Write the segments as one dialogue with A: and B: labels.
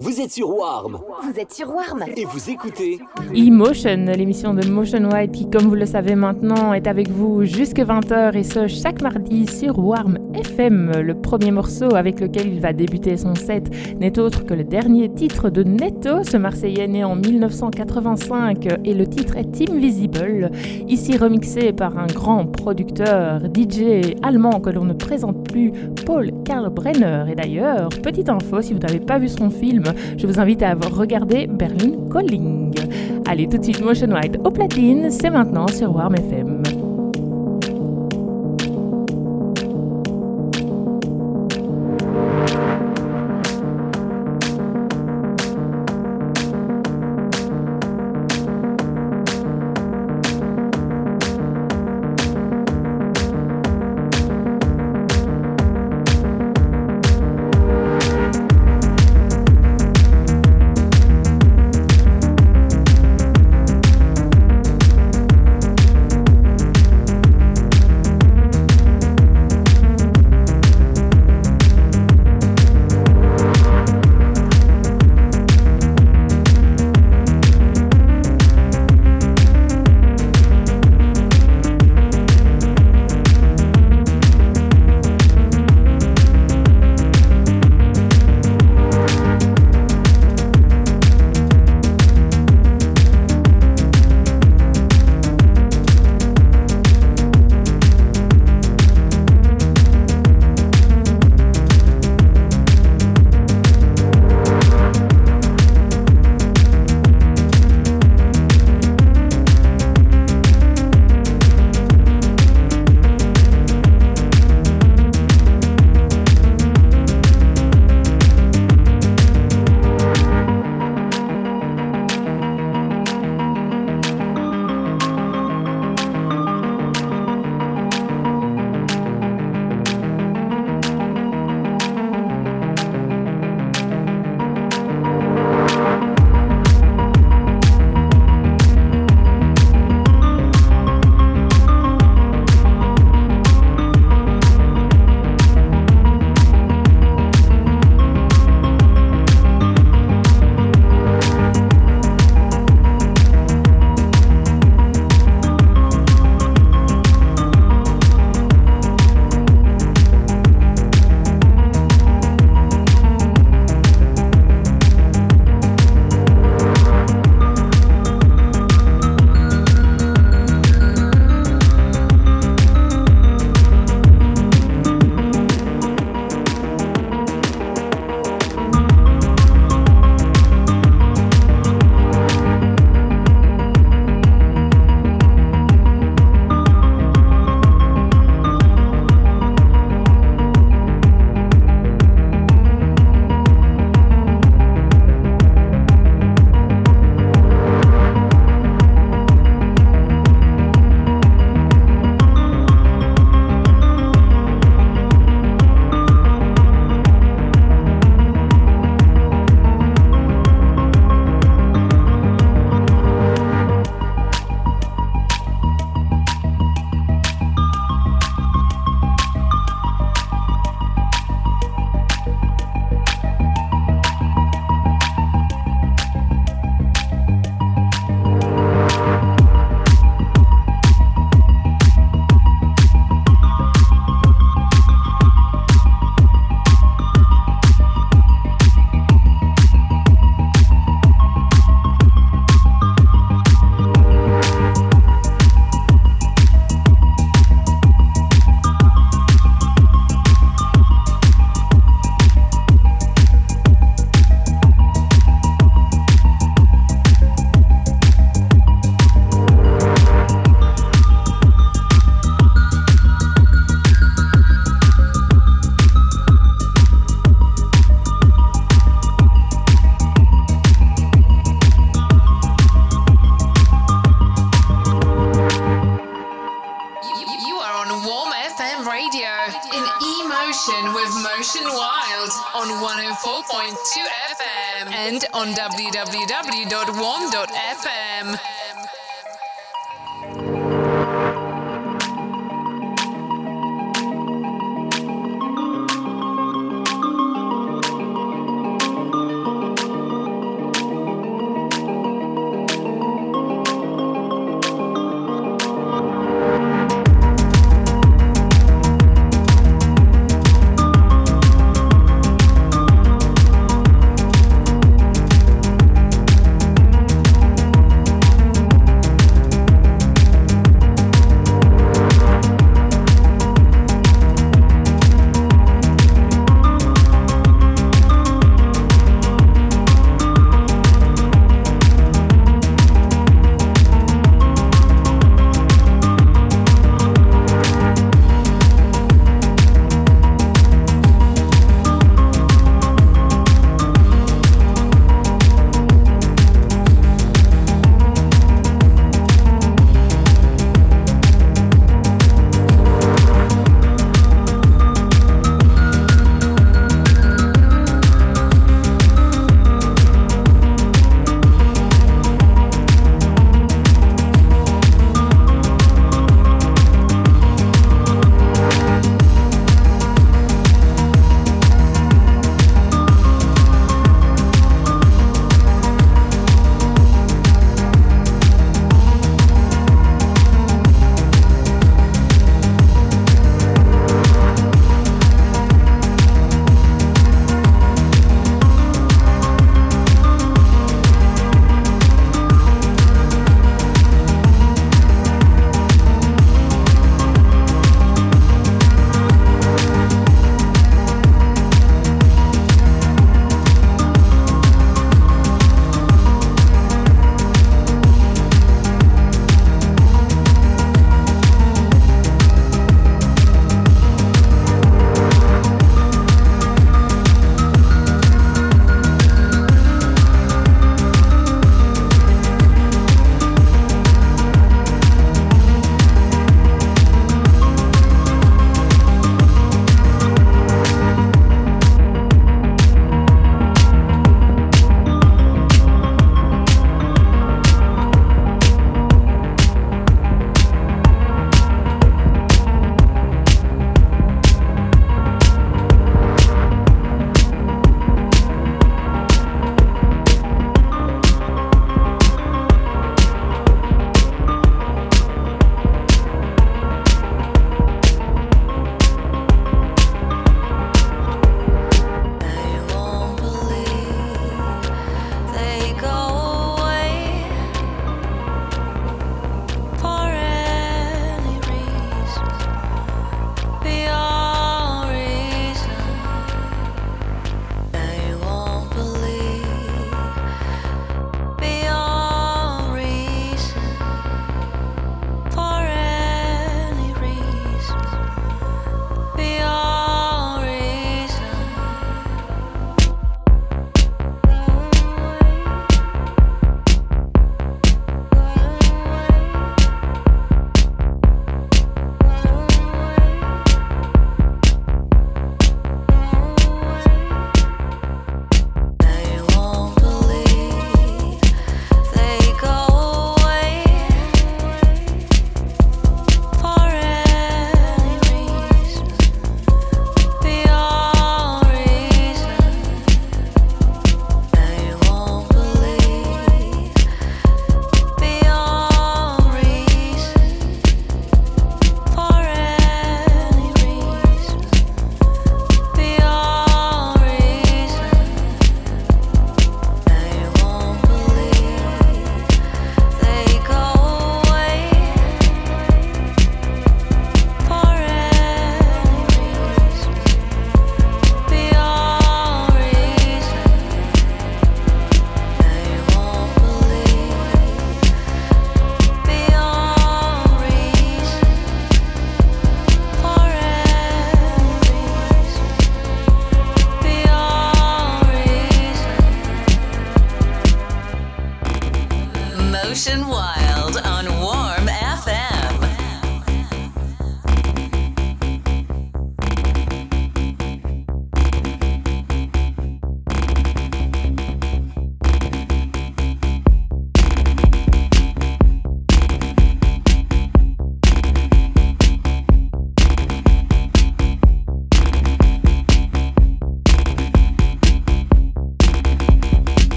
A: Vous êtes sur Warm.
B: Vous êtes sur Warm.
A: Et vous écoutez
C: Emotion, l'émission de Motion White qui, comme vous le savez maintenant, est avec vous jusque 20h et ce chaque mardi sur Warm FM. Le premier morceau avec lequel il va débuter son set n'est autre que le dernier titre de Neto, ce Marseillais né en 1985 et le titre est Invisible, ici remixé par un grand producteur DJ allemand que l'on ne présente plus, Paul Karl Brenner. Et d'ailleurs, petite info, si vous n'avez pas vu son film, je vous invite à regarder Berlin Calling. Allez, tout de suite, Motion White au platine, c'est maintenant sur Warm FM.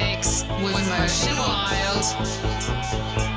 B: mix with Motion Wild.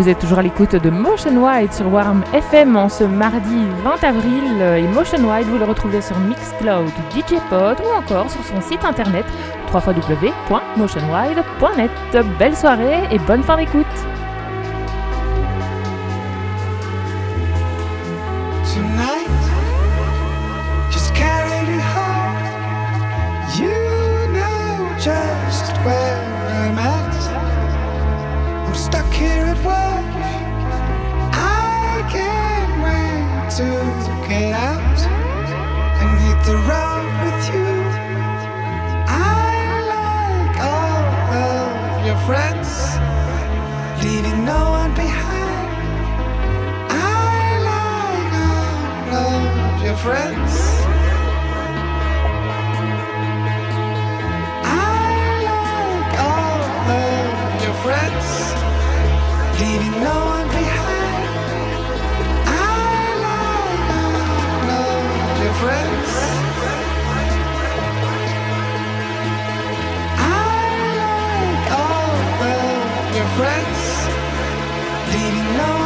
C: Vous êtes toujours à l'écoute de Motion Wide sur Warm FM en ce mardi 20 avril. Et Motion Wide, vous le retrouvez sur Mixcloud, DJ Pod ou encore sur son site internet
D: www.motionwide.net. Belle soirée et bonne fin d'écoute
E: leading on.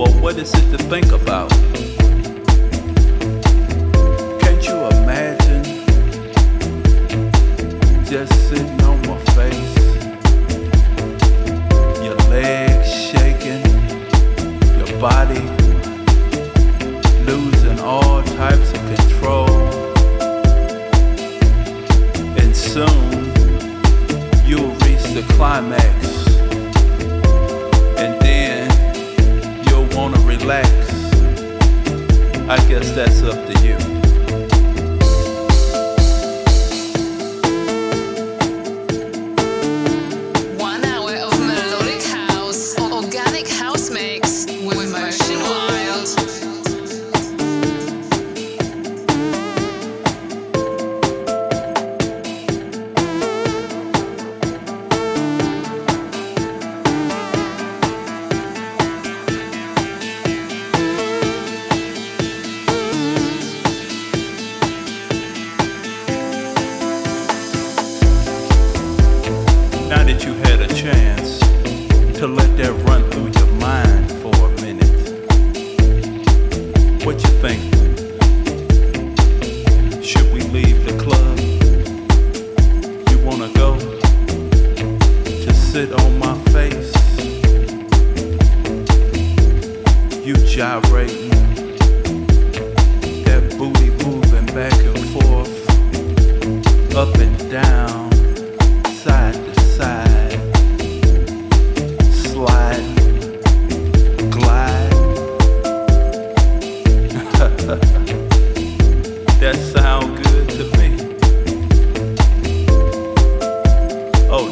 F: Well, what is it to think about? Can't you imagine just sitting?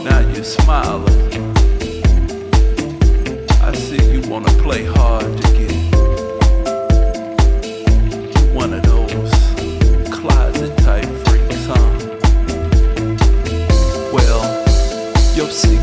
F: now you're smiling. I see you wanna play hard to get. One of those closet type freaks, huh? Well,
G: you'll see.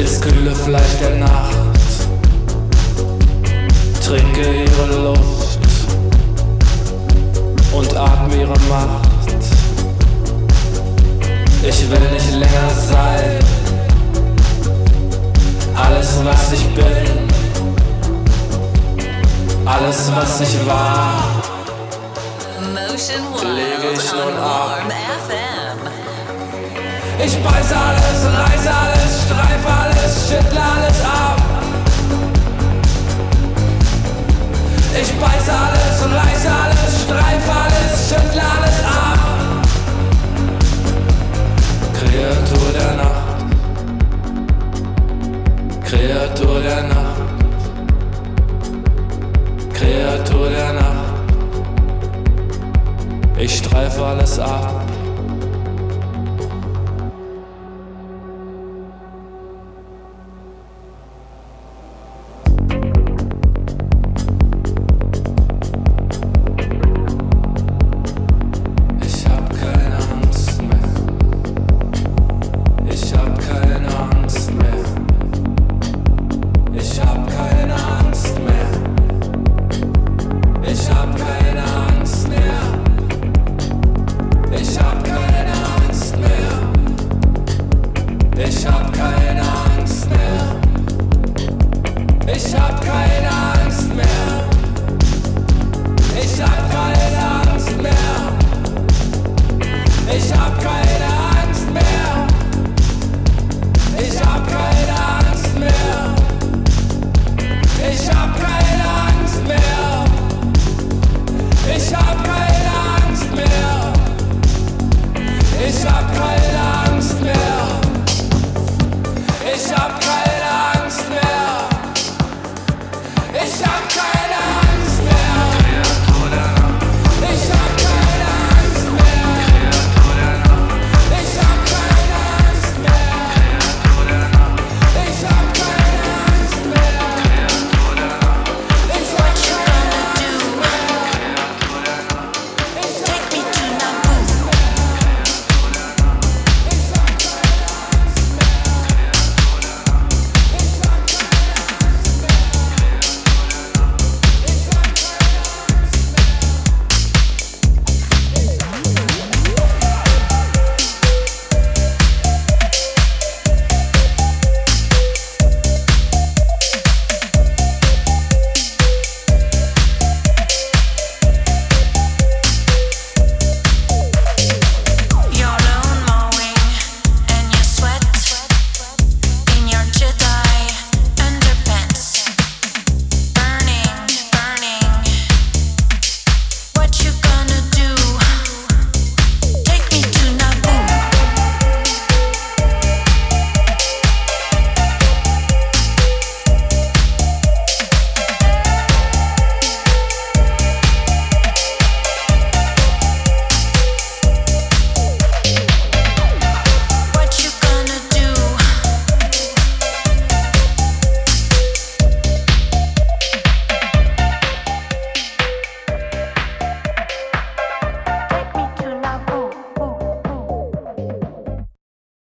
G: Ins kühle Fleisch der Nacht. Trinke ihre Luft und atme ihre Macht. Ich will nicht länger sein. Alles, was ich bin, alles, was ich war, Lege ich nun ab. Ich beiß alles, reiß alles, streif alles, schüttel alles ab. Ich beiß alles, reiß alles, streif alles, schüttel alles ab. Kreatur der Nacht. Kreatur der Nacht. Kreatur der Nacht. Ich streife alles ab.